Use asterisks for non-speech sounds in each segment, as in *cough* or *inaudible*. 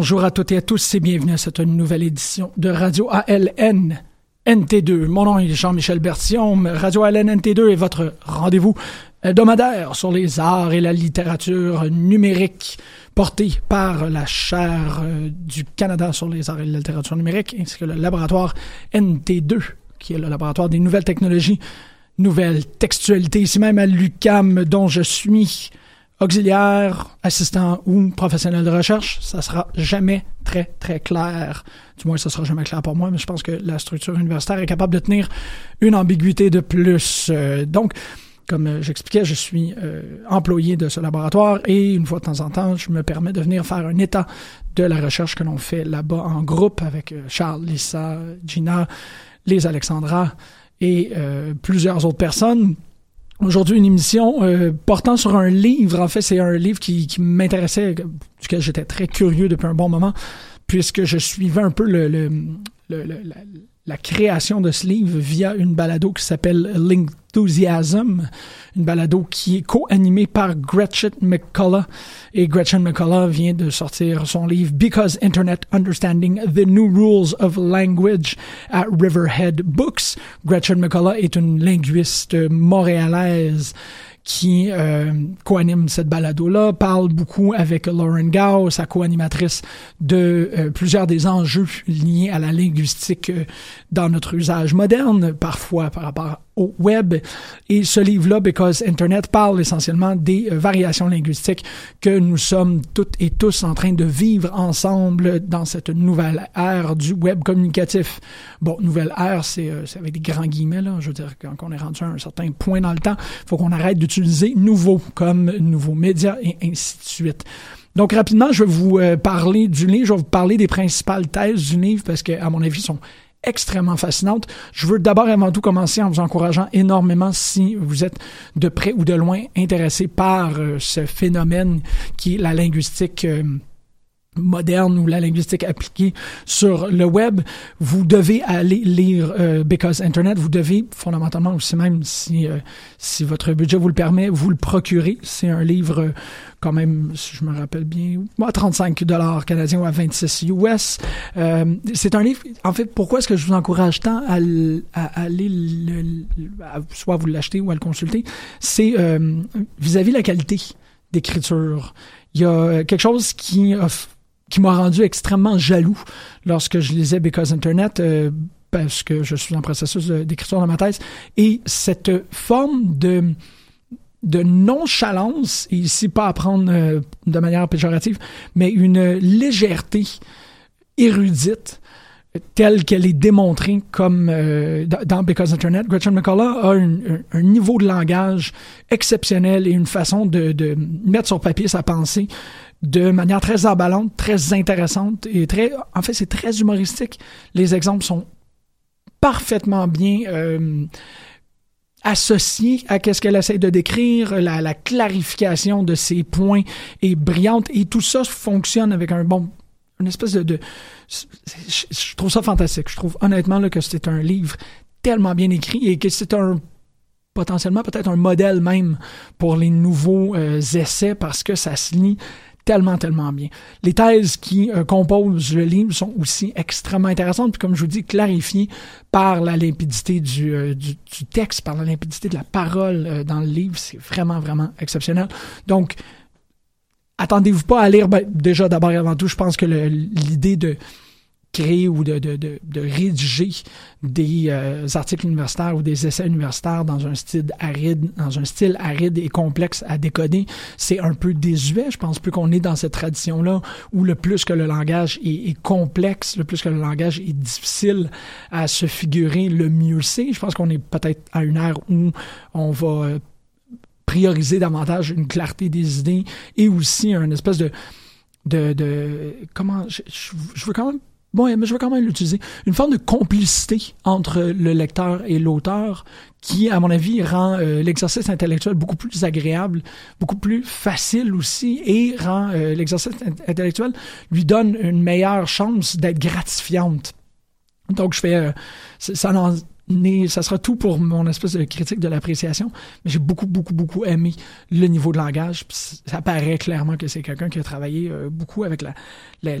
Bonjour à toutes et à tous et bienvenue à cette nouvelle édition de Radio ALN NT2. Mon nom est Jean-Michel Berthiaume. Radio ALN NT2 est votre rendez-vous hebdomadaire sur les arts et la littérature numérique porté par la chaire euh, du Canada sur les arts et la littérature numérique ainsi que le laboratoire NT2 qui est le laboratoire des nouvelles technologies, nouvelles textualités, ici même à l'UCAM dont je suis auxiliaire, assistant ou professionnel de recherche, ça sera jamais très, très clair. Du moins, ça sera jamais clair pour moi, mais je pense que la structure universitaire est capable de tenir une ambiguïté de plus. Euh, donc, comme euh, j'expliquais, je suis euh, employé de ce laboratoire et une fois de temps en temps, je me permets de venir faire un état de la recherche que l'on fait là-bas en groupe avec Charles, Lisa, Gina, les Alexandra et plusieurs autres personnes Aujourd'hui, une émission euh, portant sur un livre. En fait, c'est un livre qui, qui m'intéressait, duquel j'étais très curieux depuis un bon moment, puisque je suivais un peu le, le, le, la, la, création de ce livre via une balado qui s'appelle L'Enthusiasm, une balado qui est co-animée par Gretchen McCullough. Et Gretchen McCullough vient de sortir son livre Because Internet Understanding the New Rules of Language à Riverhead Books. Gretchen McCullough est une linguiste montréalaise qui euh, co-anime cette balado-là, parle beaucoup avec Lauren Gao, sa co-animatrice, de euh, plusieurs des enjeux liés à la linguistique euh, dans notre usage moderne, parfois par rapport au web. Et ce livre-là, Because Internet, parle essentiellement des euh, variations linguistiques que nous sommes toutes et tous en train de vivre ensemble dans cette nouvelle ère du web communicatif. Bon, nouvelle ère, c'est euh, avec des grands guillemets, là. Je veux dire, quand on est rendu à un certain point dans le temps, il faut qu'on arrête d'utiliser nouveau comme nouveaux médias et ainsi de suite. Donc rapidement, je vais vous euh, parler du livre, je vais vous parler des principales thèses du livre parce que, à mon avis, sont extrêmement fascinante. Je veux d'abord avant tout commencer en vous encourageant énormément si vous êtes de près ou de loin intéressé par euh, ce phénomène qui est la linguistique. Euh, moderne ou la linguistique appliquée sur le web, vous devez aller lire euh, Because Internet. Vous devez fondamentalement aussi même si euh, si votre budget vous le permet, vous le procurer. C'est un livre euh, quand même, si je me rappelle bien, à 35 dollars canadiens ou à 26 US. c'est un livre. En fait, pourquoi est-ce que je vous encourage tant à, aller le, soit vous l'acheter ou à le consulter, c'est vis-à-vis la qualité d'écriture. Il y a quelque chose qui qui m'a rendu extrêmement jaloux lorsque je lisais Because Internet, euh, parce que je suis en processus d'écriture dans ma thèse, et cette forme de de nonchalance, et ici pas à prendre euh, de manière péjorative, mais une légèreté érudite telle qu'elle est démontrée comme euh, dans Because Internet. Gretchen McCullough a un, niveau de langage exceptionnel et une façon de, de mettre sur papier sa pensée de manière très emballante, très intéressante et très, en fait, c'est très humoristique. Les exemples sont parfaitement bien euh, associés à ce qu'elle essaie de décrire. La, clarification de ses points est brillante et tout ça fonctionne avec un bon, une espèce de, je, trouve ça fantastique. Je trouve honnêtement que c'est un livre tellement bien écrit et que c'est un potentiellement peut-être un modèle même pour les nouveaux euh, essais parce que ça se lit tellement, tellement bien. Les thèses qui euh, composent le livre sont aussi extrêmement intéressantes, puis comme je vous dis, clarifiées par la limpidité du, euh, du, texte, par la limpidité de la parole euh, dans le livre. C'est vraiment, vraiment exceptionnel. Donc, attendez-vous pas à lire, ben, déjà d'abord et avant tout, je pense que l'idée de créer ou de, de, de, de rédiger des euh, articles universitaires ou des essais universitaires dans un style aride, dans un style aride et complexe à décoder, c'est un peu désuet. Je pense plus qu'on est dans cette tradition-là où le plus que le langage est, complexe, le plus que le langage est difficile à se figurer, le mieux c'est. Je pense qu'on est peut-être à une ère où on va euh, prioriser davantage une clarté des idées et aussi un espèce de de, de comment je, je veux quand même Bon, mais je veux quand même l'utiliser. Une forme de complicité entre le lecteur et l'auteur qui, à mon avis, rend euh, l'exercice intellectuel beaucoup plus agréable, beaucoup plus facile aussi et rend euh, l'exercice intellectuel lui donne une meilleure chance d'être gratifiante. Donc, je fais euh, ça ça sera tout pour mon espèce de critique de l'appréciation, mais j'ai beaucoup, beaucoup, beaucoup aimé le niveau de langage. Ça paraît clairement que c'est quelqu'un qui a travaillé beaucoup avec la, la,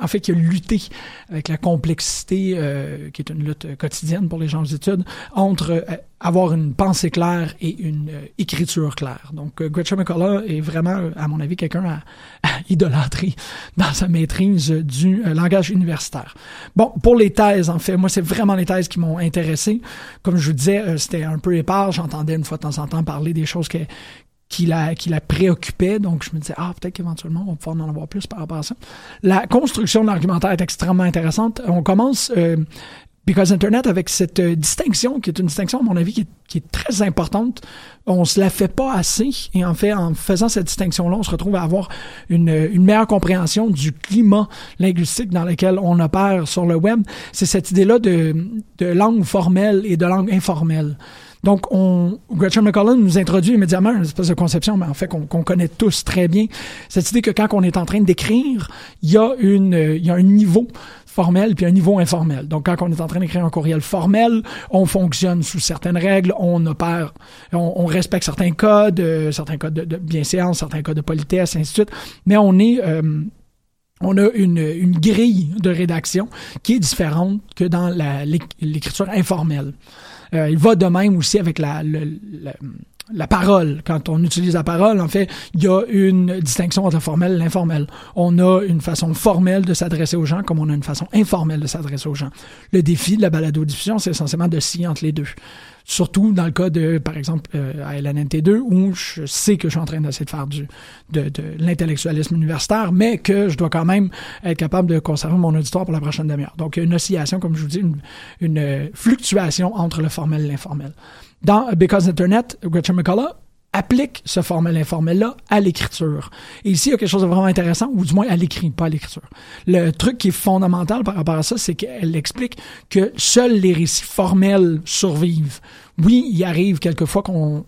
en fait, qui a lutté avec la complexité, euh, qui est une lutte quotidienne pour les gens d'études, entre euh, avoir une pensée claire et une euh, écriture claire. Donc, Gretchen McCullough est vraiment, à mon avis, quelqu'un à, *laughs* idolâtrer dans sa maîtrise du langage universitaire. Bon, pour les thèses, en fait, moi, c'est vraiment les thèses qui m'ont intéressé. Comme je vous disais, c'était un peu épars. J'entendais une fois de temps en temps parler des choses que, qui la, qui la préoccupait. Donc, je me disais, ah, peut-être qu'éventuellement, on va pouvoir en avoir plus par rapport à ça. La construction de l'argumentaire est extrêmement intéressante. On commence, euh, Because Internet, avec cette euh, distinction, qui est une distinction, à mon avis, qui est, qui est, très importante. On se la fait pas assez. Et en fait, en faisant cette distinction-là, on se retrouve à avoir une, une meilleure compréhension du climat linguistique dans lequel on opère sur le web. C'est cette idée-là de, de langue formelle et de langue informelle. Donc, on, Gretchen McCollum nous introduit immédiatement une espèce de conception, mais en fait, qu'on connaît tous très bien. Cette idée que quand on est en train d'écrire, il y a une, il y a un niveau formel puis un niveau informel. Donc, quand on est en train d'écrire un courriel formel, on fonctionne sous certaines règles, on opère, on, respecte certains codes, euh, certains codes de, bienséance, certains codes de politesse, ainsi de suite. Mais on est euh, on a une, une, grille de rédaction qui est différente que dans l'écriture informelle. Euh, il va de même aussi avec la, la, parole. Quand on utilise la parole, en fait, il y a une distinction entre le formel et l'informel. On a une façon formelle de s'adresser aux gens comme on a une façon informelle de s'adresser aux gens. Le défi de la balado-diffusion, c'est essentiellement de scier entre les deux. Surtout dans le cas de, par exemple, euh, à LNNT2, où je sais que je suis en train d'essayer de faire du, de, de l'intellectualisme universitaire, mais que je dois quand même être capable de conserver mon auditoire pour la prochaine demi-heure. Donc, il y a une oscillation, comme je vous dis, une, une fluctuation entre le formel et l'informel. Dans Because Internet, Gretchen McCullough applique ce formel informel-là à l'écriture. Et ici, il y a quelque chose de vraiment intéressant, ou du moins à l'écrit, pas à l'écriture. Le truc qui est fondamental par rapport à ça, c'est qu'elle explique que seuls les récits formels survivent. Oui, il arrive quelquefois qu'on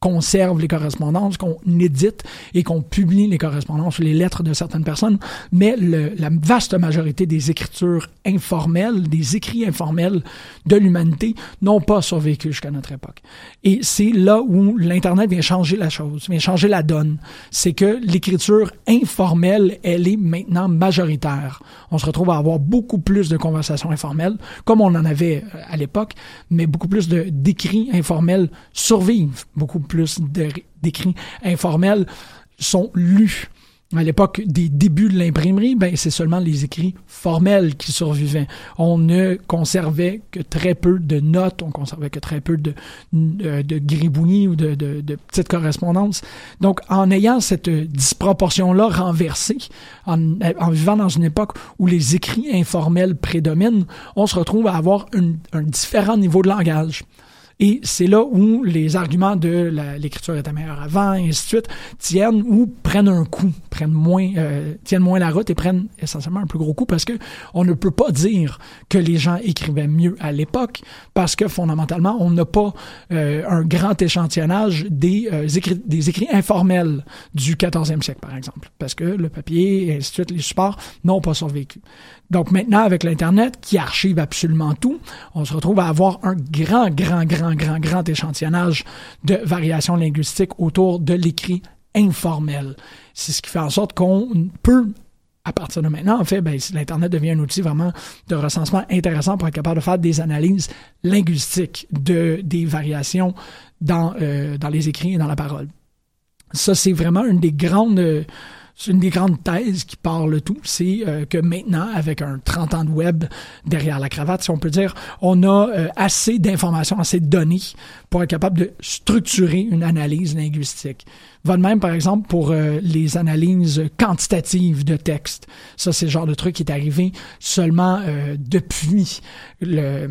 conserve les correspondances, qu'on édite et qu'on publie les correspondances, les lettres de certaines personnes, mais le, la vaste majorité des écritures informelles, des écrits informels de l'humanité n'ont pas survécu jusqu'à notre époque. Et c'est là où l'Internet vient changer la chose, vient changer la donne. C'est que l'écriture informelle, elle est maintenant majoritaire. On se retrouve à avoir beaucoup plus de conversations informelles, comme on en avait euh, à l'époque, mais beaucoup plus d'écrits informels survivent, beaucoup plus d'écrits informels sont lus. À l'époque des débuts de l'imprimerie, ben, c'est seulement les écrits formels qui survivaient. On ne conservait que très peu de notes, on conservait que très peu de, de, de gribouillis ou de, petites correspondances. Donc, en ayant cette disproportion-là renversée, en, en, vivant dans une époque où les écrits informels prédominent, on se retrouve à avoir un différent niveau de langage. Et c'est là où les arguments de l'écriture était meilleure avant, et ainsi de suite, tiennent ou prennent un coup, prennent moins, euh, tiennent moins la route et prennent essentiellement un plus gros coup parce que on ne peut pas dire que les gens écrivaient mieux à l'époque parce que fondamentalement, on n'a pas euh, un grand échantillonnage des, euh, écrits, des écrits informels du 14e siècle, par exemple, parce que le papier et ainsi de suite, les supports n'ont pas survécu. Donc maintenant, avec l'Internet qui archive absolument tout, on se retrouve à avoir un grand, grand, grand, grand, grand échantillonnage de variations linguistiques autour de l'écrit informel. C'est ce qui fait en sorte qu'on peut à partir de maintenant, en fait, ben, l'Internet devient un outil vraiment de recensement intéressant pour être capable de faire des analyses linguistiques de, des variations dans, euh, dans les écrits et dans la parole. Ça, c'est vraiment une des grandes c'est une des grandes thèses qui parle tout, c'est euh, que maintenant, avec un 30 ans de web derrière la cravate, si on peut dire, on a euh, assez d'informations, assez de données pour être capable de structurer une analyse linguistique. Va de même, par exemple, pour euh, les analyses quantitatives de texte. Ça, c'est le genre de truc qui est arrivé seulement depuis le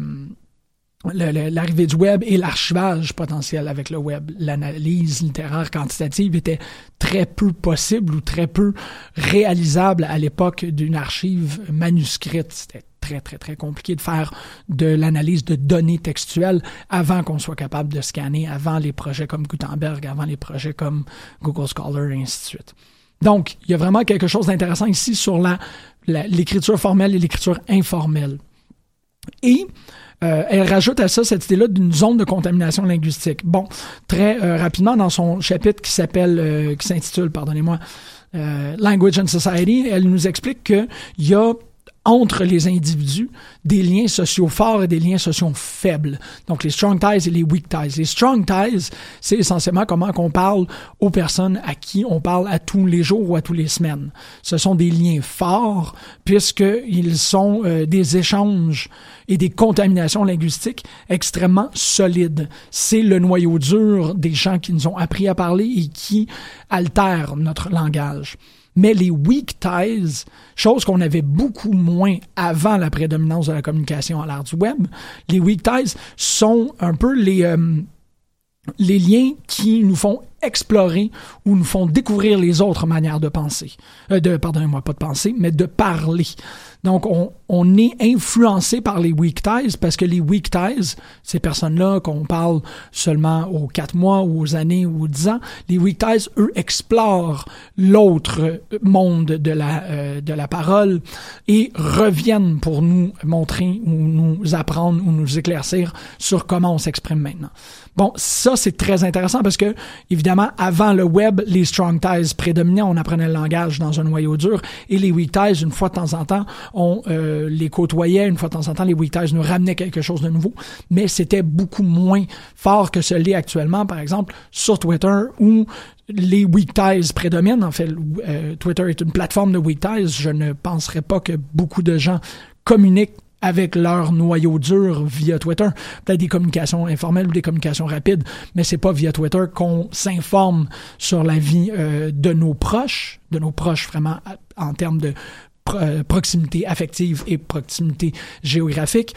l'arrivée du web et l'archivage potentiel avec le web. L'analyse littéraire quantitative était très peu possible ou très peu réalisable à l'époque d'une archive manuscrite. C'était très, très, très compliqué de faire de l'analyse de données textuelles avant qu'on soit capable de scanner, avant les projets comme Gutenberg, avant les projets comme Google Scholar et ainsi de suite. Donc, il y a vraiment quelque chose d'intéressant ici sur l'écriture formelle et l'écriture informelle. Et euh, elle rajoute à ça cette idée-là d'une zone de contamination linguistique. Bon, très euh, rapidement dans son chapitre qui s'appelle, euh, qui s'intitule, pardonnez-moi, Language and Society, elle nous explique qu'il y a entre les individus des liens sociaux forts et des liens sociaux faibles. Donc les strong ties et les weak ties. Les strong ties, c'est essentiellement comment qu'on parle aux personnes à qui on parle à tous les jours ou à tous les semaines. Ce sont des liens forts puisqu'ils sont euh, des échanges et des contaminations linguistiques extrêmement solides. C'est le noyau dur des gens qui nous ont appris à parler et qui altèrent notre langage. Mais les weak ties, chose qu'on avait beaucoup moins avant la prédominance de la communication à l'ère du web, les weak ties sont un peu les, euh, les liens qui nous font explorer ou nous font découvrir les autres manières de penser. Euh, de, pardonnez-moi, pas de penser, mais de parler. Donc, on, on, est influencé par les weak ties parce que les weak ties, ces personnes-là qu'on parle seulement aux quatre mois ou aux années ou aux dix ans, les weak ties, eux, explorent l'autre monde de la, euh, de la parole et reviennent pour nous montrer ou nous apprendre ou nous éclaircir sur comment on s'exprime maintenant. Bon, ça, c'est très intéressant parce que, évidemment, avant le web, les strong ties prédominaient, on apprenait le langage dans un noyau dur et les weak ties, une fois de temps en temps, on euh, les côtoyait, une fois de temps en temps, les weak ties nous ramenaient quelque chose de nouveau, mais c'était beaucoup moins fort que ce l'est actuellement, par exemple, sur Twitter où les weak ties prédominent. En fait, euh, Twitter est une plateforme de weak ties. Je ne penserais pas que beaucoup de gens communiquent avec leur noyau dur via Twitter. Peut-être des communications informelles ou des communications rapides, mais c'est pas via Twitter qu'on s'informe sur la vie euh, de nos proches, de nos proches vraiment en termes de euh, proximité affective et proximité géographique.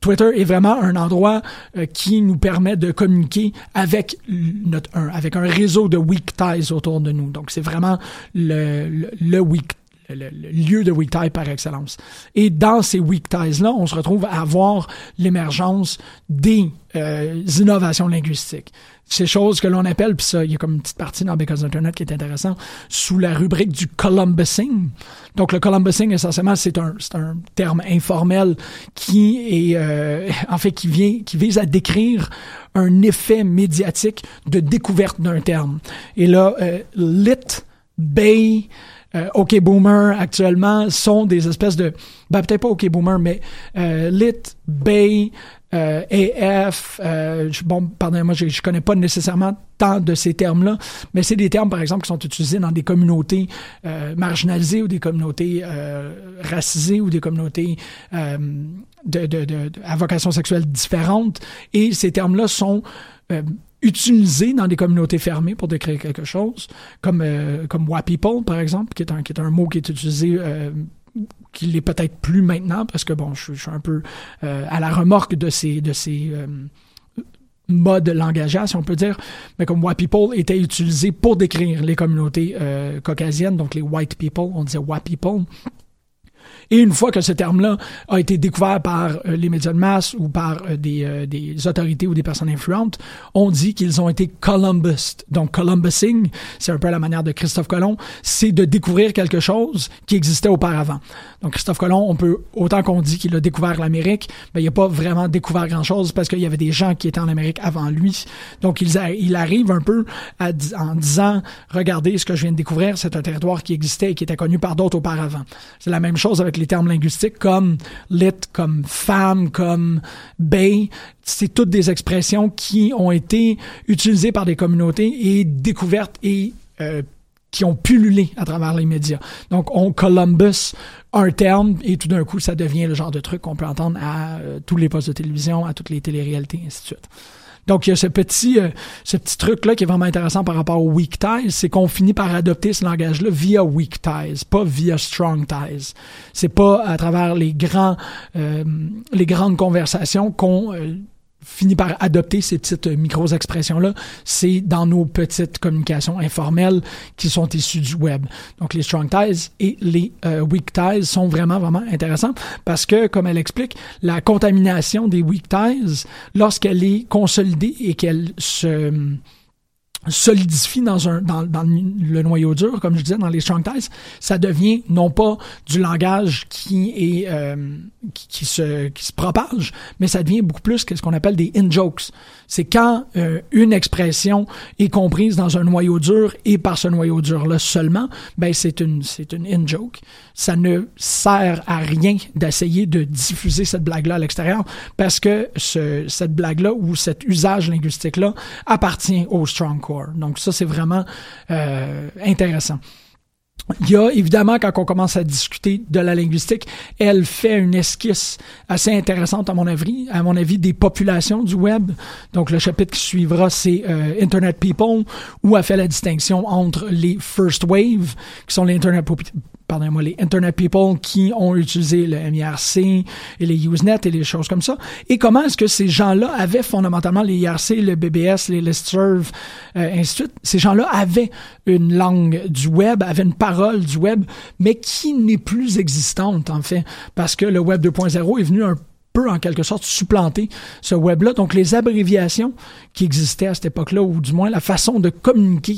Twitter est vraiment un endroit euh, qui nous permet de communiquer avec notre un, avec un réseau de weak ties autour de nous. Donc c'est vraiment le, le, le weak le, lieu de weak tie par excellence. Et dans ces weak ties-là, on se retrouve à avoir l'émergence des euh, innovations linguistiques. Ces choses que l'on appelle, puis ça, il y a comme une petite partie dans Because Internet qui est intéressant, sous la rubrique du Columbusing. Donc le Columbusing, essentiellement, c'est un, un terme informel qui est, euh, en fait, qui vient, qui vise à décrire un effet médiatique de découverte d'un terme. Et là, euh, lit, bay, euh, OK Boomer actuellement sont des espèces de ben peut-être pas OK Boomer mais euh, Lit, Bay, AF, euh, bon pardonnez-moi je, je connais pas nécessairement tant de ces termes-là, mais c'est des termes par exemple qui sont utilisés dans des communautés euh, marginalisées ou des communautés euh, racisées ou des communautés de, de, de, à vocation sexuelle différente et ces termes-là sont utilisé dans des communautés fermées pour décrire quelque chose, comme, euh, comme Wa People, par exemple, qui est un, qui est un mot qui est utilisé euh, qui l'est peut-être plus maintenant, parce que bon, je, suis un peu euh, à la remorque de ces, de ces euh, si on peut dire, mais comme White People était utilisé pour décrire les communautés euh, caucasiennes, donc les White People, on disait White People. Et une fois que ce terme-là a été découvert par euh, les médias de masse ou par euh, des, euh, des, autorités ou des personnes influentes, on dit qu'ils ont été Columbus. Donc Columbusing, c'est un peu la manière de Christophe Colomb, c'est de découvrir quelque chose qui existait auparavant. Donc Christophe Colomb, on peut autant qu'on dit qu'il a découvert l'Amérique, ben il n'a pas vraiment découvert grand-chose parce qu'il y avait des gens qui étaient en Amérique avant lui. Donc il, il arrive un peu à, en disant, regardez ce que je viens de découvrir, c'est un territoire qui existait et qui était connu par d'autres auparavant. C'est la même chose avec les termes linguistiques comme lit, comme femme, comme bay. C'est toutes des expressions qui ont été utilisées par des communautés et découvertes et euh, qui ont pullulé à travers les médias. Donc, on Columbus un terme et tout d'un coup, ça devient le genre de truc qu'on peut entendre à euh, tous les postes de télévision, à toutes les téléréalités, et ainsi de suite. Donc, il y a ce petit, euh, ce petit truc-là qui est vraiment intéressant par rapport aux weak ties, c'est qu'on finit par adopter ce langage-là via weak ties, pas via strong ties. C'est pas à travers les grands, euh, les grandes conversations qu'on euh, finit par adopter ces petites micro-expressions-là, c'est dans nos petites communications informelles qui sont issues du web. Donc les strong ties et les euh, weak ties sont vraiment, vraiment intéressants parce que, comme elle explique, la contamination des weak ties, lorsqu'elle est consolidée et qu'elle se solidifie dans un dans, dans, le noyau dur, comme je disais dans les strong ties, ça devient non pas du langage qui est euh, qui, se qui se propage, mais ça devient beaucoup plus que ce qu'on appelle des in jokes. C'est quand euh, une expression est comprise dans un noyau dur et par ce noyau dur là seulement, ben c'est une c'est une in joke. Ça ne sert à rien d'essayer de diffuser cette blague là à l'extérieur parce que ce, cette blague là ou cet usage linguistique là appartient au strong core. Donc ça, c'est vraiment euh, intéressant. Il y a évidemment, quand on commence à discuter de la linguistique, elle fait une esquisse assez intéressante à mon avis, à mon avis, des populations du web. Donc le chapitre qui suivra, c'est euh, Internet People, où elle fait la distinction entre les first wave, qui sont les Internet pardonnez-moi, les Internet People qui ont utilisé le MIRC et les Usenet et les choses comme ça. Et comment est-ce que ces gens-là avaient fondamentalement les IRC, le BBS, les Listserv, euh, ainsi de suite? Ces gens-là avaient une langue du web, avaient une parole du web, mais qui n'est plus existante, en fait, parce que le web 2.0 est venu un peu en quelque sorte supplanter ce web-là. Donc les abréviations qui existaient à cette époque-là, ou du moins la façon de communiquer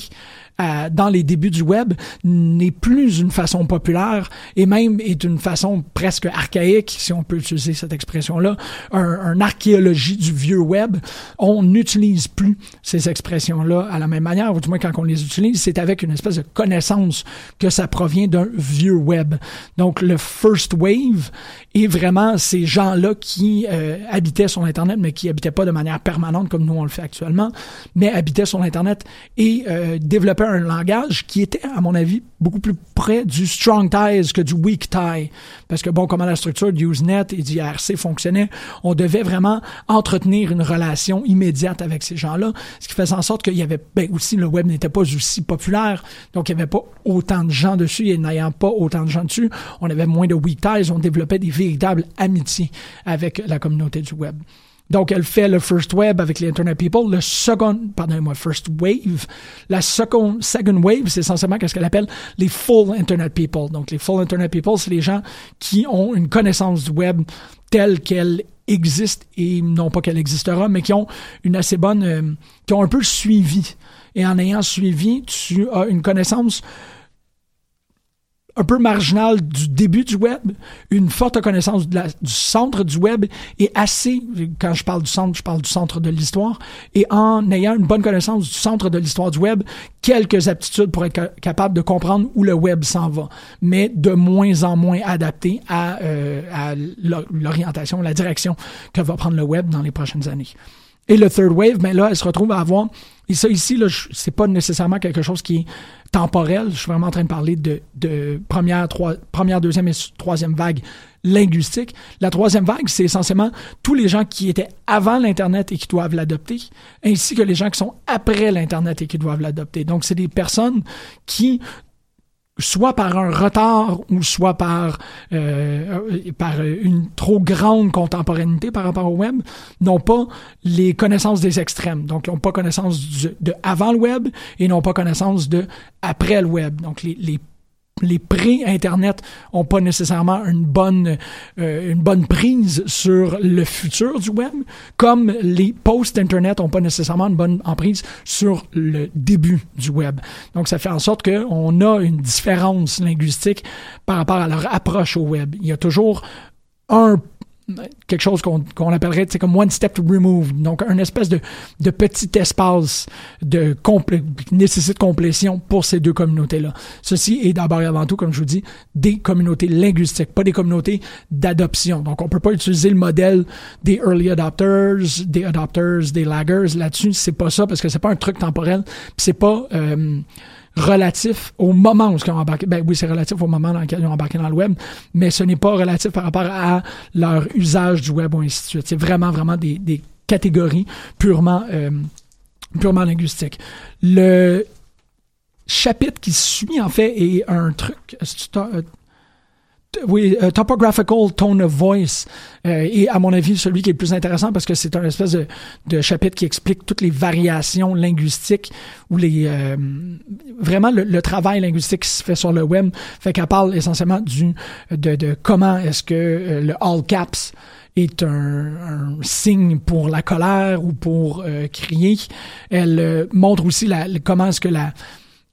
dans les débuts du web n'est plus une façon populaire et même est une façon presque archaïque, si on peut utiliser cette expression-là, un, un archéologie du vieux web. On n'utilise plus ces expressions-là à la même manière, ou du moins quand on les utilise, c'est avec une espèce de connaissance que ça provient d'un vieux web. Donc le first wave est vraiment ces gens-là qui euh, habitaient sur Internet, mais qui habitaient pas de manière permanente comme nous on le fait actuellement, mais habitaient sur Internet et euh, développaient un langage qui était, à mon avis, beaucoup plus près du strong ties que du weak tie. Parce que, bon, comment la structure de Usenet et d'IRC fonctionnait, on devait vraiment entretenir une relation immédiate avec ces gens-là, ce qui faisait en sorte qu'il y avait, ben, aussi, le web n'était pas aussi populaire, donc il n'y avait pas autant de gens dessus, et n'ayant pas autant de gens dessus, on avait moins de weak ties, on développait des véritables amitiés avec la communauté du web. Donc, elle fait le first web avec les Internet People. Le second, pardonnez-moi, first wave. La second, second wave, c'est essentiellement ce qu'elle appelle les full Internet People. Donc, les full Internet People, c'est les gens qui ont une connaissance du web telle qu'elle existe et non pas qu'elle existera, mais qui ont une assez bonne, euh, qui ont un peu suivi. Et en ayant suivi, tu as une connaissance un peu marginal du début du web, une forte connaissance du centre du web et assez, quand je parle du centre, je parle du centre de l'histoire, et en ayant une bonne connaissance du centre de l'histoire du web, quelques aptitudes pour être capable de comprendre où le web s'en va, mais de moins en moins adapté à, euh, à l'orientation, la direction que va prendre le web dans les prochaines années. Et le third wave, mais ben là, elle se retrouve à avoir, et ça ici, là, c'est pas nécessairement quelque chose qui est temporel. Je suis vraiment en train de parler de, première, première, deuxième et troisième vague linguistique. La troisième vague, c'est essentiellement tous les gens qui étaient avant l'Internet et qui doivent l'adopter, ainsi que les gens qui sont après l'Internet et qui doivent l'adopter. Donc, c'est des personnes qui soit par un retard ou soit par euh, par une trop grande contemporanéité par rapport au web, n'ont pas les connaissances des extrêmes. Donc, ils n'ont pas connaissance de avant le web et n'ont pas connaissance de après le web. Donc, les, les les pré-Internet ont pas nécessairement une bonne, euh, une bonne prise sur le futur du web, comme les post-Internet ont pas nécessairement une bonne emprise sur le début du web. Donc, ça fait en sorte qu'on a une différence linguistique par rapport à leur approche au web. Il y a toujours un quelque chose qu'on appellerait c'est comme one step remove donc un espèce de, de petit espace de qui nécessite complétion pour ces deux communautés là ceci est d'abord et avant tout comme je vous dis des communautés linguistiques pas des communautés d'adoption. Donc on peut pas utiliser le modèle des early adopters des adopters des laggers. Là-dessus c'est pas ça parce que c'est pas un truc temporel c'est pas euh, relatif au moment où ils ont embarqué. Ben oui, c'est relatif au moment dans lequel ils ont embarqué dans le web, mais ce n'est pas relatif par rapport à leur usage du web ou ainsi de suite. C'est vraiment, vraiment des, des catégories purement, euh, purement linguistiques. Le chapitre qui suit, en fait, est un truc oui, euh, Topographical Tone of Voice euh, est, à mon avis, celui qui est le plus intéressant parce que c'est un espèce de, de, chapitre qui explique toutes les variations linguistiques ou les euh, vraiment le, travail linguistique qui se fait sur le web. Fait qu'elle parle essentiellement du de, de comment est-ce que le all caps est un, un, signe pour la colère ou pour crier. Elle montre aussi la, comment est-ce que la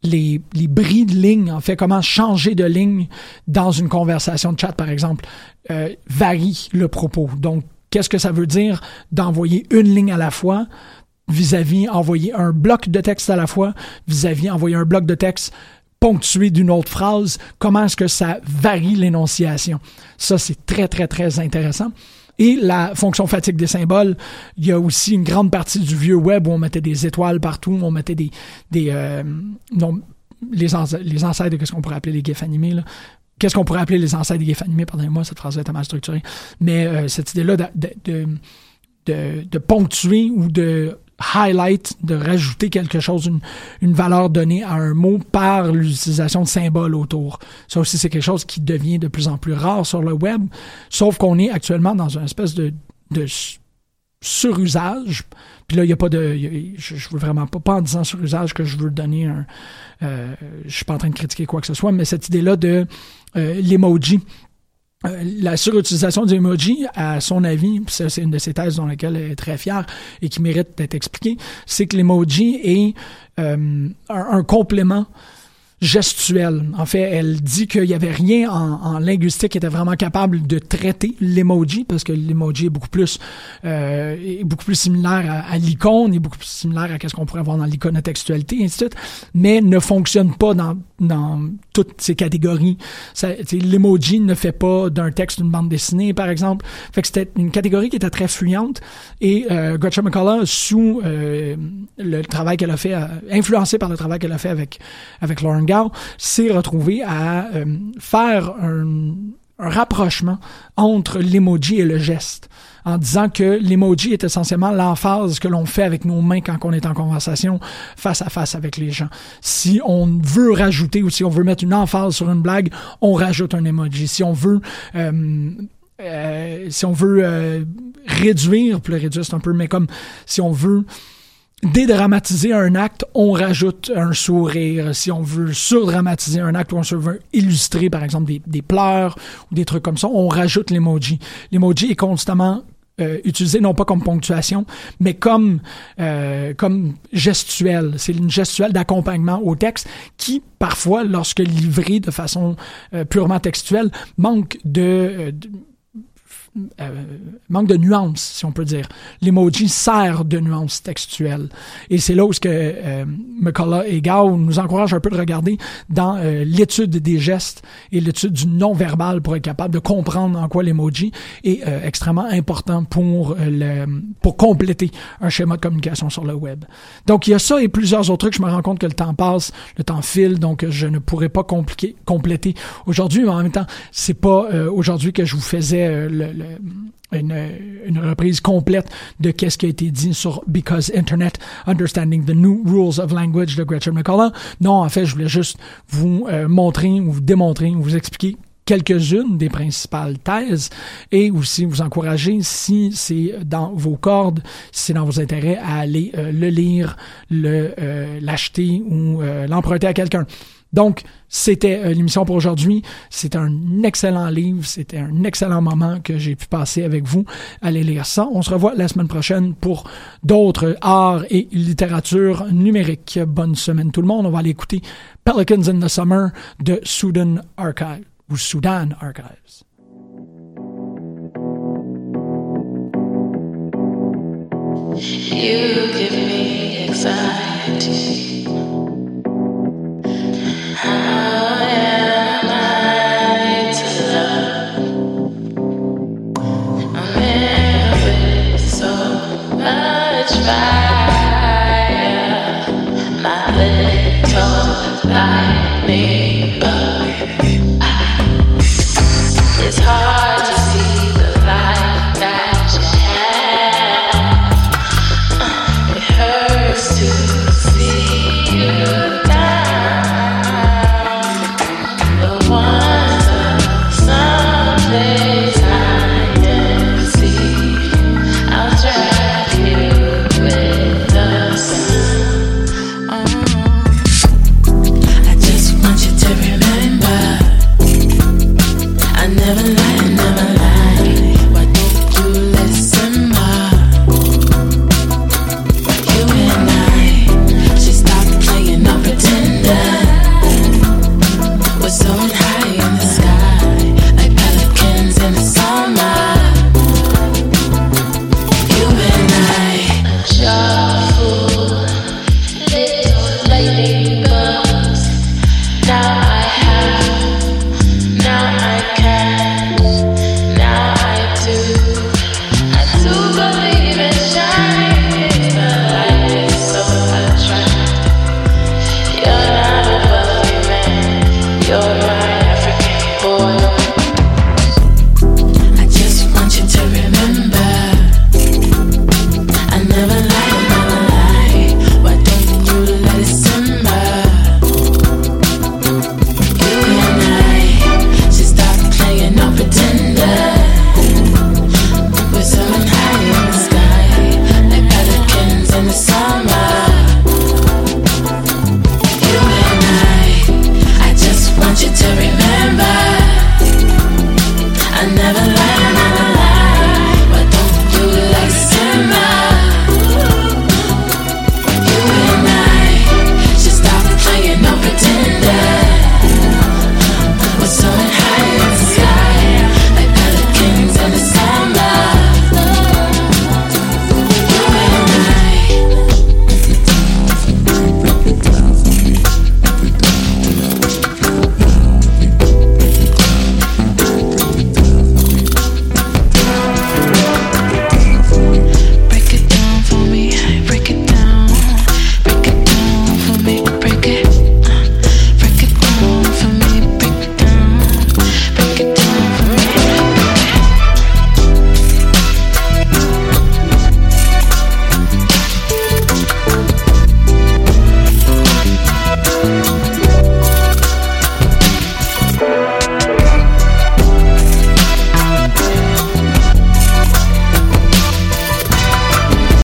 les, les bris de ligne, en fait, comment changer de ligne dans une conversation de chat, par exemple, euh, varie le propos. Donc, qu'est-ce que ça veut dire d'envoyer une ligne à la fois vis-à-vis envoyer un bloc de texte à la fois vis-à-vis envoyer un bloc de texte ponctué d'une autre phrase, comment est-ce que ça varie l'énonciation? Ça, c'est très, très, très intéressant. Et la fonction fatigue des symboles, il y a aussi une grande partie du vieux web où on mettait des étoiles partout, on mettait des... des euh, non, les, les ancêtres de ce qu'on pourrait appeler les gifs animés, là. Qu'est-ce qu'on pourrait appeler les ancêtres des gifs animés? Pardonnez-moi, cette phrase est mal structurée. Mais euh, cette idée-là de, de, ponctuer ou de highlight, de rajouter quelque chose, une, une valeur donnée à un mot par l'utilisation de symboles autour. Ça aussi, c'est quelque chose qui devient de plus en plus rare sur le web, sauf qu'on est actuellement dans une espèce de, de surusage. Puis là, il n'y a pas de. je, je veux vraiment pas, pas en disant surusage que je veux donner un. Euh, je suis pas en train de critiquer quoi que ce soit, mais cette idée-là de euh, l'emoji euh, la surutilisation du emoji, à son avis, c'est une de ses thèses dans laquelle elle est très fière et qui mérite d'être expliquée, c'est que l'emoji est euh, un, complément gestuel. En fait, elle dit qu'il n'y avait rien en, linguistique qui était vraiment capable de traiter l'emoji, parce que l'emoji est beaucoup plus euh, est beaucoup plus similaire à, l'icône, est beaucoup plus similaire à ce qu'on pourrait voir dans l'icône textualité, et ainsi de suite, mais ne fonctionne pas dans dans toutes ces catégories. L'emoji ne fait pas d'un texte une bande dessinée, par exemple. Fait que c'était une catégorie qui était très fuyante. Et euh, Gretchen McCullough, sous euh, le travail qu'elle a fait, euh, influencé par le travail qu'elle a fait avec, avec Lauren Gow, s'est retrouvée à euh, faire un, un rapprochement entre l'emoji et le geste en disant que l'emoji est essentiellement l'emphase que l'on fait avec nos mains quand on est en conversation face à face avec les gens. Si on veut rajouter ou si on veut mettre une emphase sur une blague, on rajoute un emoji. Si on veut euh, euh, si on veut euh, réduire, plus réduire c'est un peu, mais comme si on veut dédramatiser un acte, on rajoute un sourire. Si on veut surdramatiser un acte ou on veut illustrer, par exemple, des, des pleurs ou des trucs comme ça, on rajoute l'emoji. L'emoji est constamment euh, utilisé non pas comme ponctuation, mais comme euh, comme gestuelle. C'est une gestuelle d'accompagnement au texte qui, parfois, lorsque livré de façon euh, purement textuelle, manque de, de euh, manque de nuances, si on peut dire. L'emoji sert de nuances textuelles. Et c'est là où ce que euh, McCullough et Gao nous encouragent un peu de regarder dans euh, l'étude des gestes et l'étude du non-verbal pour être capable de comprendre en quoi l'emoji est euh, extrêmement important pour le pour compléter un schéma de communication sur le web. Donc il y a ça et plusieurs autres trucs. Je me rends compte que le temps passe, le temps file, donc je ne pourrais pas compliquer, compléter aujourd'hui, mais en même temps, c'est pas aujourd'hui que je vous faisais le une, reprise complète de qu'est-ce qui a été dit sur Because Internet, Understanding the New Rules of Language de Gretchen McCullough. Non, en fait, je voulais juste vous euh, montrer, vous démontrer, vous expliquer quelques-unes des principales thèses et aussi vous encourager, si c'est dans vos cordes, si c'est dans vos intérêts, à aller euh, le lire, euh, l'acheter ou l'emprunter à quelqu'un. Donc, c'était euh, l'émission pour aujourd'hui. C'était un excellent livre. C'était un excellent moment que j'ai pu passer avec vous. Allez lire ça. On se revoit la semaine prochaine pour d'autres arts et littérature numérique. Bonne semaine tout le monde. On va aller écouter Pelicans in the Summer de Sudan Archive ou Sudan Archives.